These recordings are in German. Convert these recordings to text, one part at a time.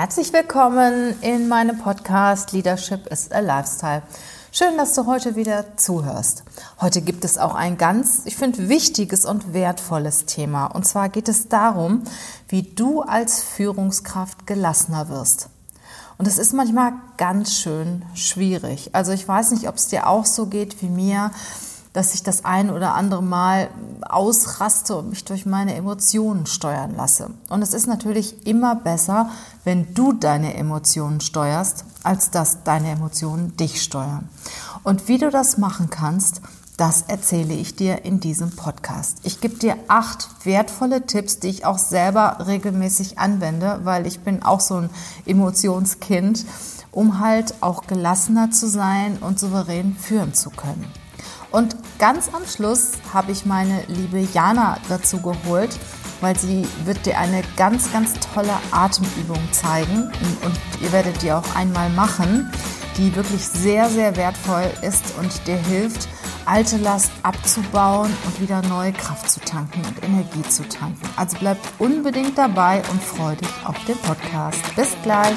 Herzlich willkommen in meinem Podcast Leadership is a Lifestyle. Schön, dass du heute wieder zuhörst. Heute gibt es auch ein ganz, ich finde, wichtiges und wertvolles Thema. Und zwar geht es darum, wie du als Führungskraft gelassener wirst. Und es ist manchmal ganz schön schwierig. Also ich weiß nicht, ob es dir auch so geht wie mir dass ich das ein oder andere Mal ausraste und mich durch meine Emotionen steuern lasse. Und es ist natürlich immer besser, wenn du deine Emotionen steuerst, als dass deine Emotionen dich steuern. Und wie du das machen kannst, das erzähle ich dir in diesem Podcast. Ich gebe dir acht wertvolle Tipps, die ich auch selber regelmäßig anwende, weil ich bin auch so ein Emotionskind, um halt auch gelassener zu sein und souverän führen zu können. Und ganz am Schluss habe ich meine liebe Jana dazu geholt, weil sie wird dir eine ganz, ganz tolle Atemübung zeigen und ihr werdet die auch einmal machen, die wirklich sehr, sehr wertvoll ist und dir hilft, alte Last abzubauen und wieder neue Kraft zu tanken und Energie zu tanken. Also bleib unbedingt dabei und freu dich auf den Podcast. Bis gleich.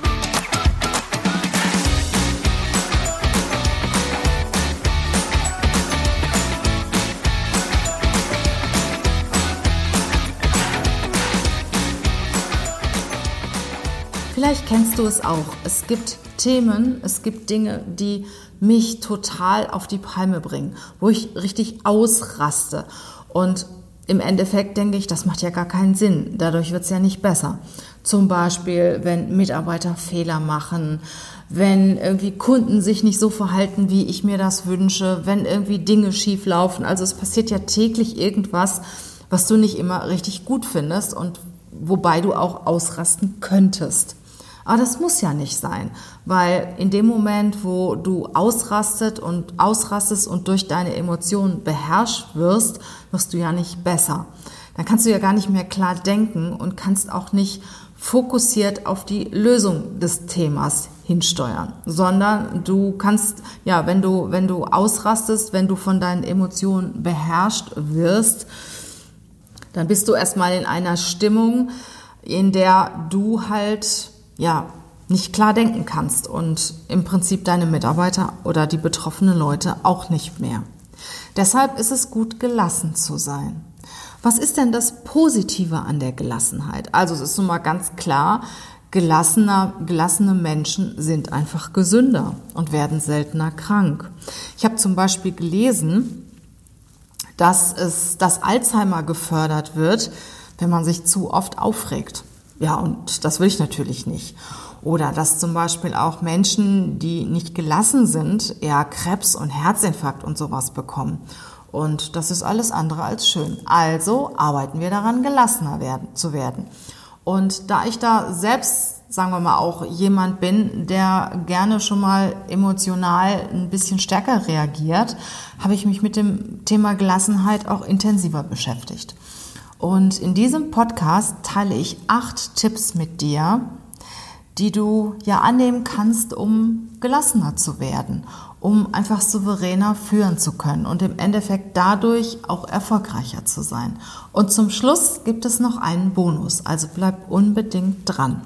Vielleicht kennst du es auch. Es gibt Themen, es gibt Dinge, die mich total auf die Palme bringen, wo ich richtig ausraste. Und im Endeffekt denke ich, das macht ja gar keinen Sinn. Dadurch wird es ja nicht besser. Zum Beispiel, wenn Mitarbeiter Fehler machen, wenn irgendwie Kunden sich nicht so verhalten, wie ich mir das wünsche, wenn irgendwie Dinge schief laufen. Also es passiert ja täglich irgendwas, was du nicht immer richtig gut findest und wobei du auch ausrasten könntest. Aber das muss ja nicht sein, weil in dem Moment, wo du ausrastet und ausrastest und durch deine Emotionen beherrscht wirst, wirst du ja nicht besser. Dann kannst du ja gar nicht mehr klar denken und kannst auch nicht fokussiert auf die Lösung des Themas hinsteuern, sondern du kannst, ja, wenn du, wenn du ausrastest, wenn du von deinen Emotionen beherrscht wirst, dann bist du erstmal in einer Stimmung, in der du halt ja, nicht klar denken kannst und im Prinzip deine Mitarbeiter oder die betroffenen Leute auch nicht mehr. Deshalb ist es gut, gelassen zu sein. Was ist denn das Positive an der Gelassenheit? Also es ist nun mal ganz klar, gelassener, gelassene Menschen sind einfach gesünder und werden seltener krank. Ich habe zum Beispiel gelesen, dass es das Alzheimer gefördert wird, wenn man sich zu oft aufregt. Ja, und das will ich natürlich nicht. Oder dass zum Beispiel auch Menschen, die nicht gelassen sind, eher Krebs und Herzinfarkt und sowas bekommen. Und das ist alles andere als schön. Also arbeiten wir daran, gelassener werden, zu werden. Und da ich da selbst, sagen wir mal, auch jemand bin, der gerne schon mal emotional ein bisschen stärker reagiert, habe ich mich mit dem Thema Gelassenheit auch intensiver beschäftigt. Und in diesem Podcast teile ich acht Tipps mit dir, die du ja annehmen kannst, um gelassener zu werden, um einfach souveräner führen zu können und im Endeffekt dadurch auch erfolgreicher zu sein. Und zum Schluss gibt es noch einen Bonus, also bleib unbedingt dran.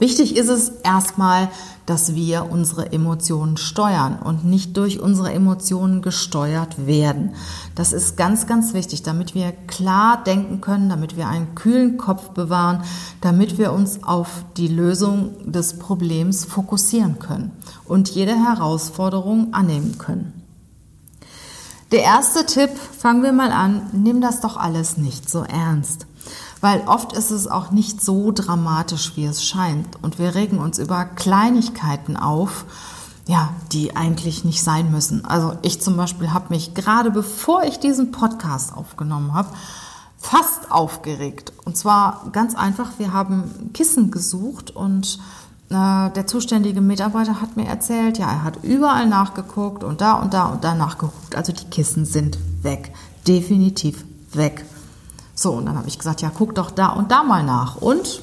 Wichtig ist es erstmal, dass wir unsere Emotionen steuern und nicht durch unsere Emotionen gesteuert werden. Das ist ganz, ganz wichtig, damit wir klar denken können, damit wir einen kühlen Kopf bewahren, damit wir uns auf die Lösung des Problems fokussieren können und jede Herausforderung annehmen können. Der erste Tipp, fangen wir mal an, nimm das doch alles nicht so ernst weil oft ist es auch nicht so dramatisch, wie es scheint. Und wir regen uns über Kleinigkeiten auf, ja, die eigentlich nicht sein müssen. Also ich zum Beispiel habe mich gerade bevor ich diesen Podcast aufgenommen habe, fast aufgeregt. Und zwar ganz einfach, wir haben Kissen gesucht und äh, der zuständige Mitarbeiter hat mir erzählt, ja, er hat überall nachgeguckt und da und da und da nachgeguckt. Also die Kissen sind weg. Definitiv weg. So, und dann habe ich gesagt, ja, guck doch da und da mal nach. Und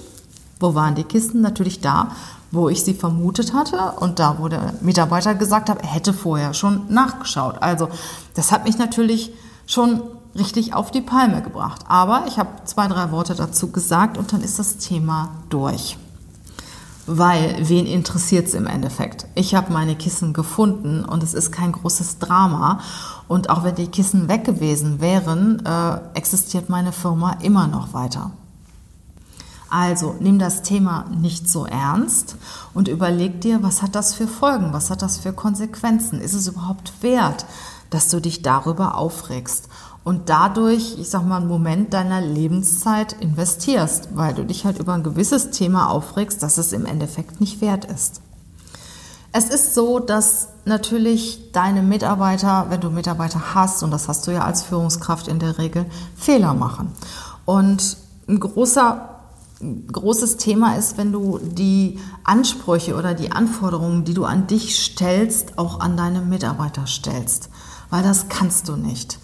wo waren die Kissen? Natürlich da, wo ich sie vermutet hatte und da, wo der Mitarbeiter gesagt hat, er hätte vorher schon nachgeschaut. Also das hat mich natürlich schon richtig auf die Palme gebracht. Aber ich habe zwei, drei Worte dazu gesagt und dann ist das Thema durch. Weil, wen interessiert es im Endeffekt? Ich habe meine Kissen gefunden und es ist kein großes Drama. Und auch wenn die Kissen weg gewesen wären, äh, existiert meine Firma immer noch weiter. Also nimm das Thema nicht so ernst und überleg dir, was hat das für Folgen, was hat das für Konsequenzen? Ist es überhaupt wert, dass du dich darüber aufregst und dadurch, ich sag mal, einen Moment deiner Lebenszeit investierst, weil du dich halt über ein gewisses Thema aufregst, das es im Endeffekt nicht wert ist. Es ist so, dass natürlich deine Mitarbeiter, wenn du Mitarbeiter hast, und das hast du ja als Führungskraft in der Regel, Fehler machen. Und ein großer großes Thema ist, wenn du die Ansprüche oder die Anforderungen, die du an dich stellst, auch an deine Mitarbeiter stellst. Weil das kannst du nicht.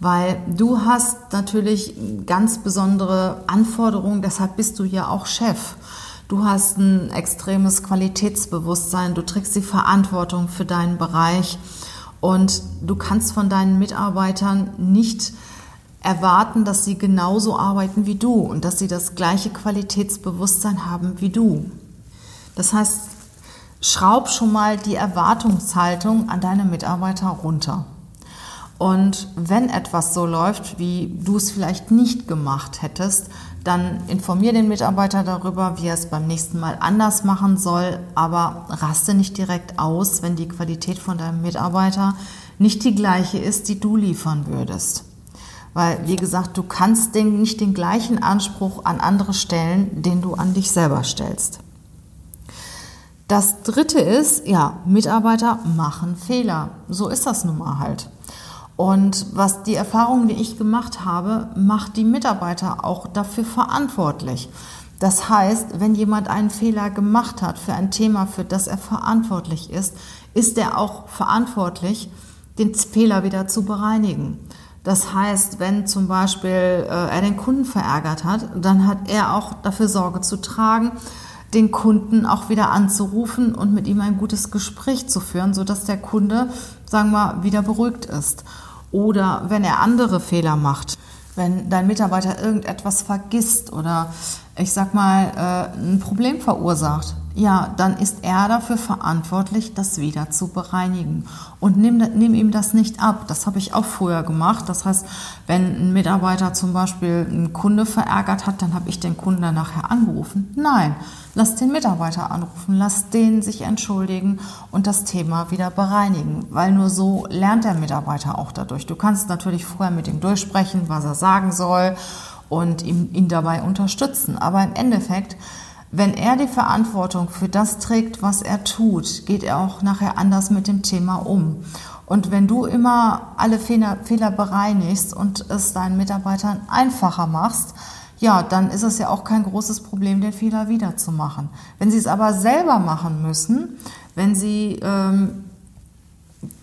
Weil du hast natürlich ganz besondere Anforderungen, deshalb bist du ja auch Chef. Du hast ein extremes Qualitätsbewusstsein, du trägst die Verantwortung für deinen Bereich und du kannst von deinen Mitarbeitern nicht erwarten, dass sie genauso arbeiten wie du und dass sie das gleiche Qualitätsbewusstsein haben wie du. Das heißt, schraub schon mal die Erwartungshaltung an deine Mitarbeiter runter. Und wenn etwas so läuft, wie du es vielleicht nicht gemacht hättest, dann informier den Mitarbeiter darüber, wie er es beim nächsten Mal anders machen soll, aber raste nicht direkt aus, wenn die Qualität von deinem Mitarbeiter nicht die gleiche ist, die du liefern würdest. Weil, wie gesagt, du kannst den, nicht den gleichen Anspruch an andere stellen, den du an dich selber stellst. Das dritte ist, ja, Mitarbeiter machen Fehler. So ist das nun mal halt. Und was die Erfahrungen, die ich gemacht habe, macht die Mitarbeiter auch dafür verantwortlich. Das heißt, wenn jemand einen Fehler gemacht hat für ein Thema, für das er verantwortlich ist, ist er auch verantwortlich, den Fehler wieder zu bereinigen. Das heißt, wenn zum Beispiel äh, er den Kunden verärgert hat, dann hat er auch dafür Sorge zu tragen, den Kunden auch wieder anzurufen und mit ihm ein gutes Gespräch zu führen, sodass der Kunde, sagen wir, wieder beruhigt ist. Oder wenn er andere Fehler macht, wenn dein Mitarbeiter irgendetwas vergisst oder ich sag mal äh, ein Problem verursacht, ja, dann ist er dafür verantwortlich, das wieder zu bereinigen. Und nimm, nimm ihm das nicht ab. Das habe ich auch früher gemacht. Das heißt, wenn ein Mitarbeiter zum Beispiel einen Kunde verärgert hat, dann habe ich den Kunden nachher angerufen. Nein, lass den Mitarbeiter anrufen, lass den sich entschuldigen und das Thema wieder bereinigen. Weil nur so lernt der Mitarbeiter auch dadurch. Du kannst natürlich vorher mit ihm durchsprechen, was er sagen soll und ihn, ihn dabei unterstützen. Aber im Endeffekt wenn er die Verantwortung für das trägt, was er tut, geht er auch nachher anders mit dem Thema um. Und wenn du immer alle Fehler, Fehler bereinigst und es deinen Mitarbeitern einfacher machst, ja, dann ist es ja auch kein großes Problem, den Fehler wiederzumachen. Wenn sie es aber selber machen müssen, wenn sie ähm,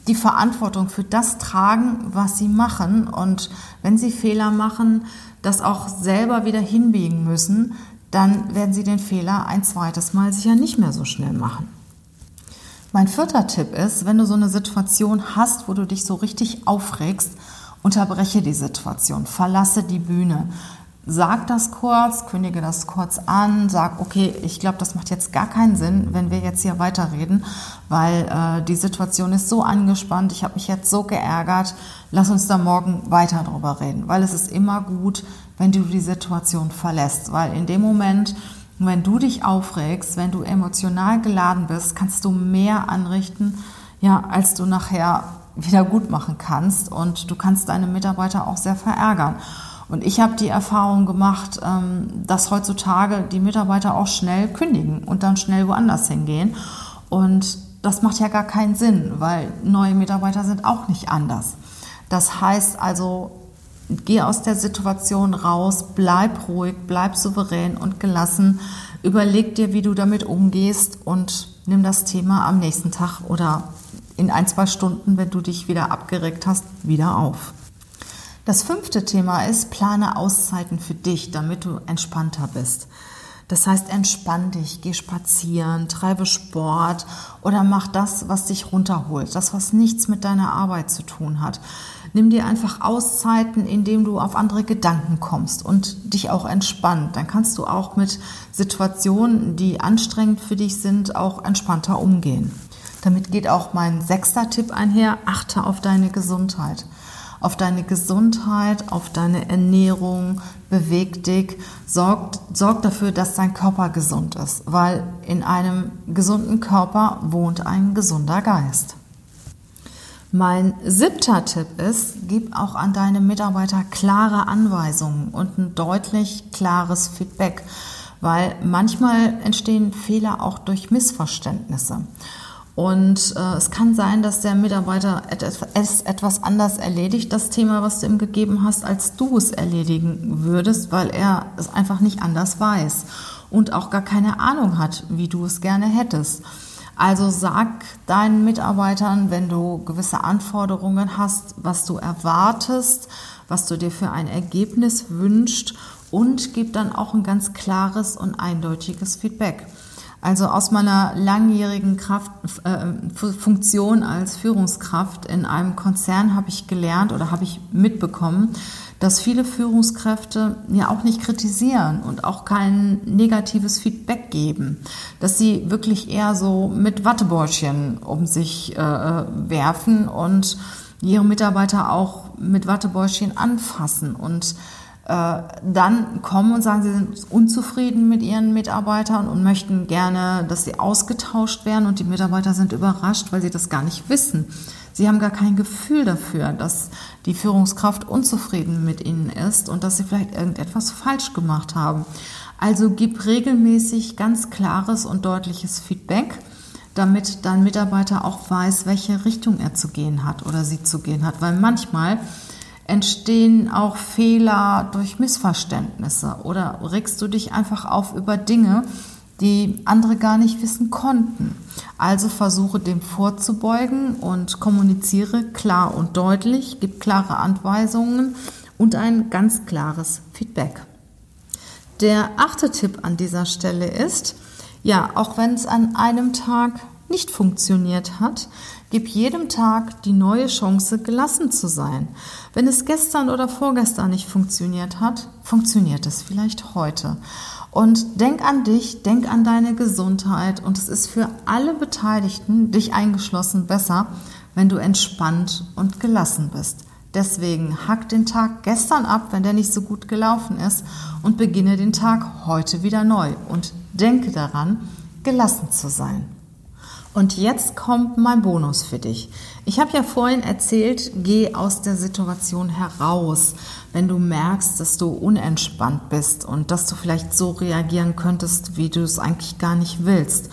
die Verantwortung für das tragen, was sie machen und wenn sie Fehler machen, das auch selber wieder hinbiegen müssen, dann werden Sie den Fehler ein zweites Mal sicher nicht mehr so schnell machen. Mein vierter Tipp ist, wenn du so eine Situation hast, wo du dich so richtig aufregst, unterbreche die Situation, verlasse die Bühne. Sag das kurz, kündige das kurz an, sag, okay, ich glaube, das macht jetzt gar keinen Sinn, wenn wir jetzt hier weiterreden, weil äh, die Situation ist so angespannt, ich habe mich jetzt so geärgert, lass uns da morgen weiter drüber reden, weil es ist immer gut, wenn du die Situation verlässt. Weil in dem Moment, wenn du dich aufregst, wenn du emotional geladen bist, kannst du mehr anrichten, ja, als du nachher wieder gut machen kannst. Und du kannst deine Mitarbeiter auch sehr verärgern. Und ich habe die Erfahrung gemacht, ähm, dass heutzutage die Mitarbeiter auch schnell kündigen und dann schnell woanders hingehen. Und das macht ja gar keinen Sinn, weil neue Mitarbeiter sind auch nicht anders. Das heißt also, geh aus der Situation raus, bleib ruhig, bleib souverän und gelassen. Überleg dir, wie du damit umgehst und nimm das Thema am nächsten Tag oder in ein, zwei Stunden, wenn du dich wieder abgeregt hast, wieder auf. Das fünfte Thema ist, plane Auszeiten für dich, damit du entspannter bist. Das heißt, entspann dich, geh spazieren, treibe Sport oder mach das, was dich runterholt, das, was nichts mit deiner Arbeit zu tun hat. Nimm dir einfach Auszeiten, indem du auf andere Gedanken kommst und dich auch entspannt. Dann kannst du auch mit Situationen, die anstrengend für dich sind, auch entspannter umgehen. Damit geht auch mein sechster Tipp einher, achte auf deine Gesundheit auf deine Gesundheit, auf deine Ernährung, beweg dich, sorg, sorg dafür, dass dein Körper gesund ist, weil in einem gesunden Körper wohnt ein gesunder Geist. Mein siebter Tipp ist, gib auch an deine Mitarbeiter klare Anweisungen und ein deutlich klares Feedback, weil manchmal entstehen Fehler auch durch Missverständnisse. Und äh, es kann sein, dass der Mitarbeiter es etwas anders erledigt, das Thema, was du ihm gegeben hast, als du es erledigen würdest, weil er es einfach nicht anders weiß und auch gar keine Ahnung hat, wie du es gerne hättest. Also sag deinen Mitarbeitern, wenn du gewisse Anforderungen hast, was du erwartest, was du dir für ein Ergebnis wünschst und gib dann auch ein ganz klares und eindeutiges Feedback. Also aus meiner langjährigen Kraft, äh, Funktion als Führungskraft in einem Konzern habe ich gelernt oder habe ich mitbekommen, dass viele Führungskräfte ja auch nicht kritisieren und auch kein negatives Feedback geben, dass sie wirklich eher so mit Wattebäuschen um sich äh, werfen und ihre Mitarbeiter auch mit Wattebäuschen anfassen und äh, dann kommen und sagen, sie sind unzufrieden mit ihren Mitarbeitern und möchten gerne, dass sie ausgetauscht werden und die Mitarbeiter sind überrascht, weil sie das gar nicht wissen. Sie haben gar kein Gefühl dafür, dass die Führungskraft unzufrieden mit ihnen ist und dass sie vielleicht irgendetwas falsch gemacht haben. Also gib regelmäßig ganz klares und deutliches Feedback, damit dein Mitarbeiter auch weiß, welche Richtung er zu gehen hat oder sie zu gehen hat. Weil manchmal entstehen auch Fehler durch Missverständnisse oder regst du dich einfach auf über Dinge, die andere gar nicht wissen konnten. Also versuche dem vorzubeugen und kommuniziere klar und deutlich, gib klare Anweisungen und ein ganz klares Feedback. Der achte Tipp an dieser Stelle ist, ja, auch wenn es an einem Tag nicht funktioniert hat, gib jedem Tag die neue Chance, gelassen zu sein. Wenn es gestern oder vorgestern nicht funktioniert hat, funktioniert es vielleicht heute. Und denk an dich, denk an deine Gesundheit und es ist für alle Beteiligten, dich eingeschlossen, besser, wenn du entspannt und gelassen bist. Deswegen hack den Tag gestern ab, wenn der nicht so gut gelaufen ist und beginne den Tag heute wieder neu und denke daran, gelassen zu sein. Und jetzt kommt mein Bonus für dich. Ich habe ja vorhin erzählt, geh aus der Situation heraus, wenn du merkst, dass du unentspannt bist und dass du vielleicht so reagieren könntest, wie du es eigentlich gar nicht willst.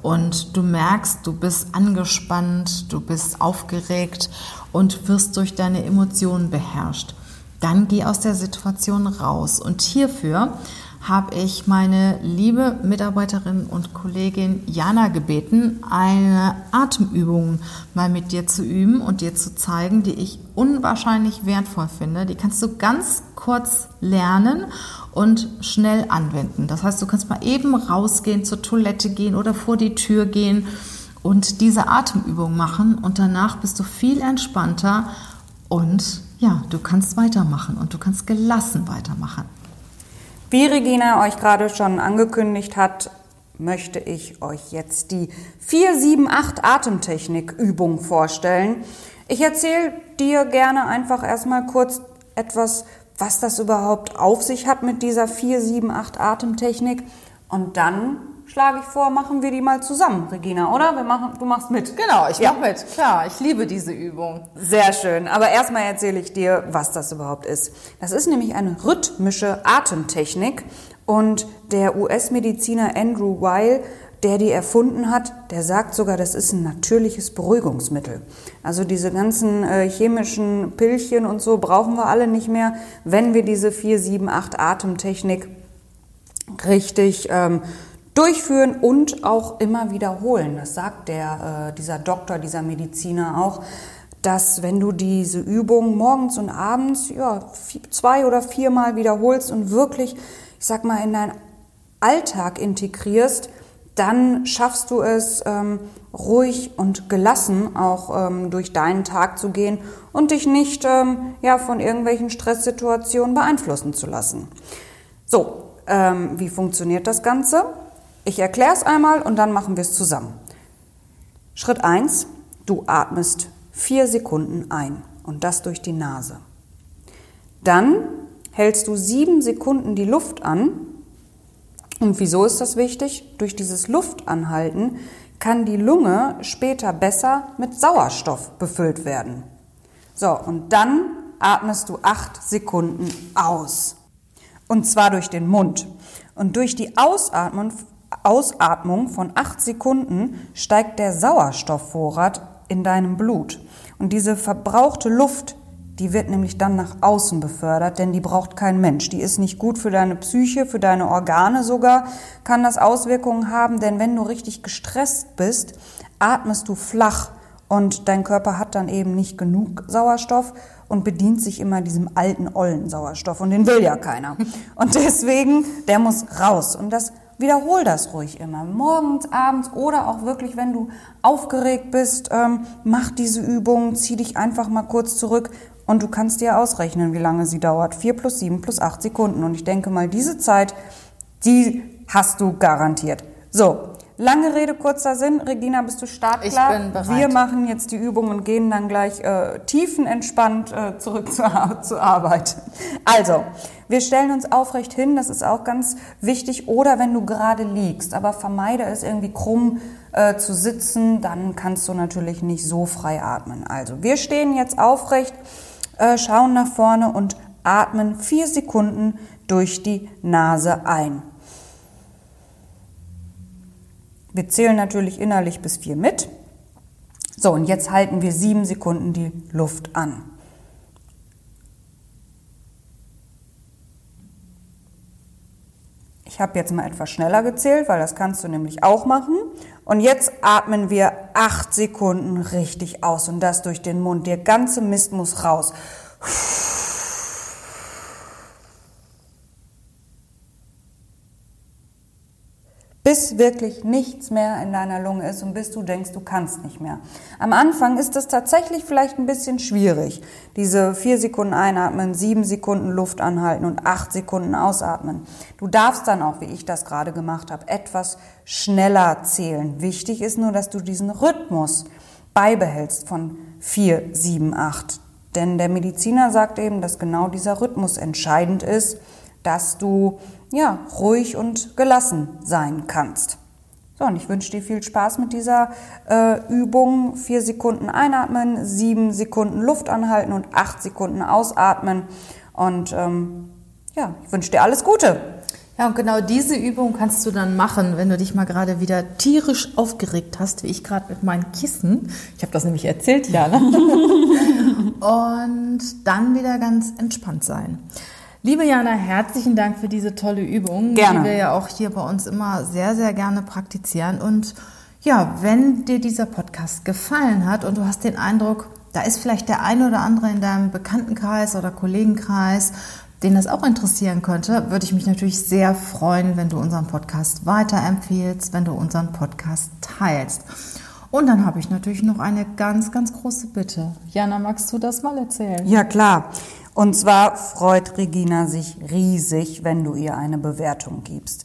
Und du merkst, du bist angespannt, du bist aufgeregt und wirst durch deine Emotionen beherrscht. Dann geh aus der Situation raus. Und hierfür habe ich meine liebe Mitarbeiterin und Kollegin Jana gebeten, eine Atemübung mal mit dir zu üben und dir zu zeigen, die ich unwahrscheinlich wertvoll finde. Die kannst du ganz kurz lernen und schnell anwenden. Das heißt, du kannst mal eben rausgehen, zur Toilette gehen oder vor die Tür gehen und diese Atemübung machen und danach bist du viel entspannter und ja, du kannst weitermachen und du kannst gelassen weitermachen. Wie Regina euch gerade schon angekündigt hat, möchte ich euch jetzt die 478 Atemtechnik Übung vorstellen. Ich erzähle dir gerne einfach erstmal kurz etwas, was das überhaupt auf sich hat mit dieser 478 Atemtechnik und dann schlage ich vor, machen wir die mal zusammen, Regina, oder? Wir machen, du machst mit. Genau, ich ja. mache mit. Klar, ich liebe diese Übung. Sehr schön. Aber erstmal erzähle ich dir, was das überhaupt ist. Das ist nämlich eine rhythmische Atemtechnik und der US-Mediziner Andrew Weil der die erfunden hat, der sagt sogar, das ist ein natürliches Beruhigungsmittel. Also diese ganzen äh, chemischen Pillchen und so brauchen wir alle nicht mehr, wenn wir diese 4, 7, 8 Atemtechnik richtig ähm, durchführen und auch immer wiederholen. Das sagt der, äh, dieser Doktor, dieser Mediziner auch, dass wenn du diese Übung morgens und abends ja, zwei oder viermal wiederholst und wirklich, ich sag mal, in deinen Alltag integrierst, dann schaffst du es, ähm, ruhig und gelassen auch ähm, durch deinen Tag zu gehen und dich nicht ähm, ja, von irgendwelchen Stresssituationen beeinflussen zu lassen. So, ähm, wie funktioniert das Ganze? Ich erkläre es einmal und dann machen wir es zusammen. Schritt 1, du atmest vier Sekunden ein und das durch die Nase. Dann hältst du sieben Sekunden die Luft an. Und wieso ist das wichtig? Durch dieses Luftanhalten kann die Lunge später besser mit Sauerstoff befüllt werden. So, und dann atmest du acht Sekunden aus. Und zwar durch den Mund. Und durch die Ausatmung, Ausatmung von acht Sekunden steigt der Sauerstoffvorrat in deinem Blut. Und diese verbrauchte Luft, die wird nämlich dann nach außen befördert, denn die braucht kein Mensch. Die ist nicht gut für deine Psyche, für deine Organe sogar, kann das Auswirkungen haben, denn wenn du richtig gestresst bist, atmest du flach und dein Körper hat dann eben nicht genug Sauerstoff und bedient sich immer diesem alten, ollen Sauerstoff und den will ja keiner. Und deswegen, der muss raus. Und das Wiederhol das ruhig immer. Morgens, abends oder auch wirklich, wenn du aufgeregt bist, ähm, mach diese Übung, zieh dich einfach mal kurz zurück und du kannst dir ausrechnen, wie lange sie dauert. Vier plus sieben plus acht Sekunden. Und ich denke mal, diese Zeit, die hast du garantiert. So, Lange Rede, kurzer Sinn. Regina, bist du startklar? Ich bin bereit. Wir machen jetzt die Übung und gehen dann gleich äh, tiefenentspannt äh, zurück zur, zur Arbeit. Also, wir stellen uns aufrecht hin, das ist auch ganz wichtig. Oder wenn du gerade liegst, aber vermeide es irgendwie krumm äh, zu sitzen, dann kannst du natürlich nicht so frei atmen. Also, wir stehen jetzt aufrecht, äh, schauen nach vorne und atmen vier Sekunden durch die Nase ein. Wir zählen natürlich innerlich bis vier mit. So, und jetzt halten wir sieben Sekunden die Luft an. Ich habe jetzt mal etwas schneller gezählt, weil das kannst du nämlich auch machen. Und jetzt atmen wir acht Sekunden richtig aus und das durch den Mund. Der ganze Mist muss raus. Bis wirklich nichts mehr in deiner Lunge ist und bis du denkst, du kannst nicht mehr. Am Anfang ist es tatsächlich vielleicht ein bisschen schwierig, diese vier Sekunden einatmen, sieben Sekunden Luft anhalten und acht Sekunden ausatmen. Du darfst dann auch, wie ich das gerade gemacht habe, etwas schneller zählen. Wichtig ist nur, dass du diesen Rhythmus beibehältst von vier, sieben, acht. Denn der Mediziner sagt eben, dass genau dieser Rhythmus entscheidend ist, dass du ja, ruhig und gelassen sein kannst. So, und ich wünsche dir viel Spaß mit dieser äh, Übung. Vier Sekunden einatmen, sieben Sekunden Luft anhalten und acht Sekunden ausatmen. Und ähm, ja, ich wünsche dir alles Gute. Ja, und genau diese Übung kannst du dann machen, wenn du dich mal gerade wieder tierisch aufgeregt hast, wie ich gerade mit meinen Kissen. Ich habe das nämlich erzählt, ja. Ne? und dann wieder ganz entspannt sein. Liebe Jana, herzlichen Dank für diese tolle Übung, gerne. die wir ja auch hier bei uns immer sehr, sehr gerne praktizieren. Und ja, wenn dir dieser Podcast gefallen hat und du hast den Eindruck, da ist vielleicht der eine oder andere in deinem Bekanntenkreis oder Kollegenkreis, den das auch interessieren könnte, würde ich mich natürlich sehr freuen, wenn du unseren Podcast weiterempfehlst, wenn du unseren Podcast teilst. Und dann habe ich natürlich noch eine ganz, ganz große Bitte. Jana, magst du das mal erzählen? Ja, klar. Und zwar freut Regina sich riesig, wenn du ihr eine Bewertung gibst.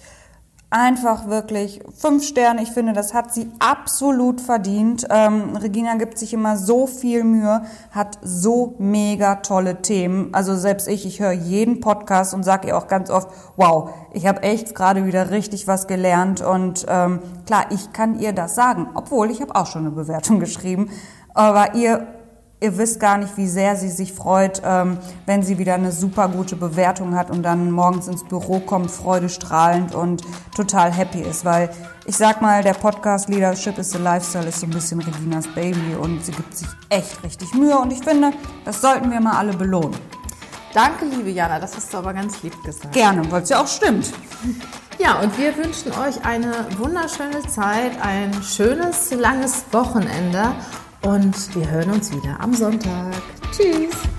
Einfach wirklich fünf Sterne. Ich finde, das hat sie absolut verdient. Ähm, Regina gibt sich immer so viel Mühe, hat so mega tolle Themen. Also selbst ich, ich höre jeden Podcast und sage ihr auch ganz oft, wow, ich habe echt gerade wieder richtig was gelernt. Und ähm, klar, ich kann ihr das sagen, obwohl ich habe auch schon eine Bewertung geschrieben. Aber ihr Ihr wisst gar nicht, wie sehr sie sich freut, ähm, wenn sie wieder eine super gute Bewertung hat und dann morgens ins Büro kommt, freudestrahlend und total happy ist. Weil ich sag mal, der Podcast Leadership is the Lifestyle ist so ein bisschen Reginas Baby und sie gibt sich echt richtig Mühe und ich finde, das sollten wir mal alle belohnen. Danke, liebe Jana, das hast du aber ganz lieb gesagt. Gerne, weil es ja auch stimmt. Ja, und wir wünschen euch eine wunderschöne Zeit, ein schönes, langes Wochenende und wir hören uns wieder am Sonntag. Tschüss!